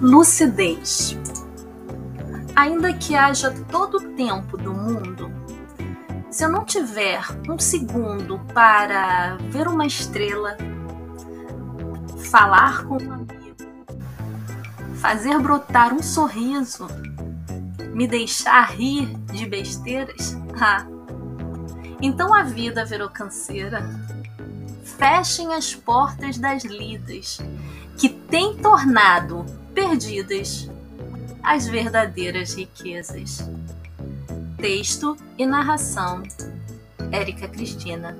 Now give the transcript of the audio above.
Lucidez. Ainda que haja todo o tempo do mundo, se eu não tiver um segundo para ver uma estrela, falar com um amigo, fazer brotar um sorriso, me deixar rir de besteiras, ah, então a vida virou canseira. Fechem as portas das lidas, que tem tornado perdidas as verdadeiras riquezas. Texto e narração: Érica Cristina.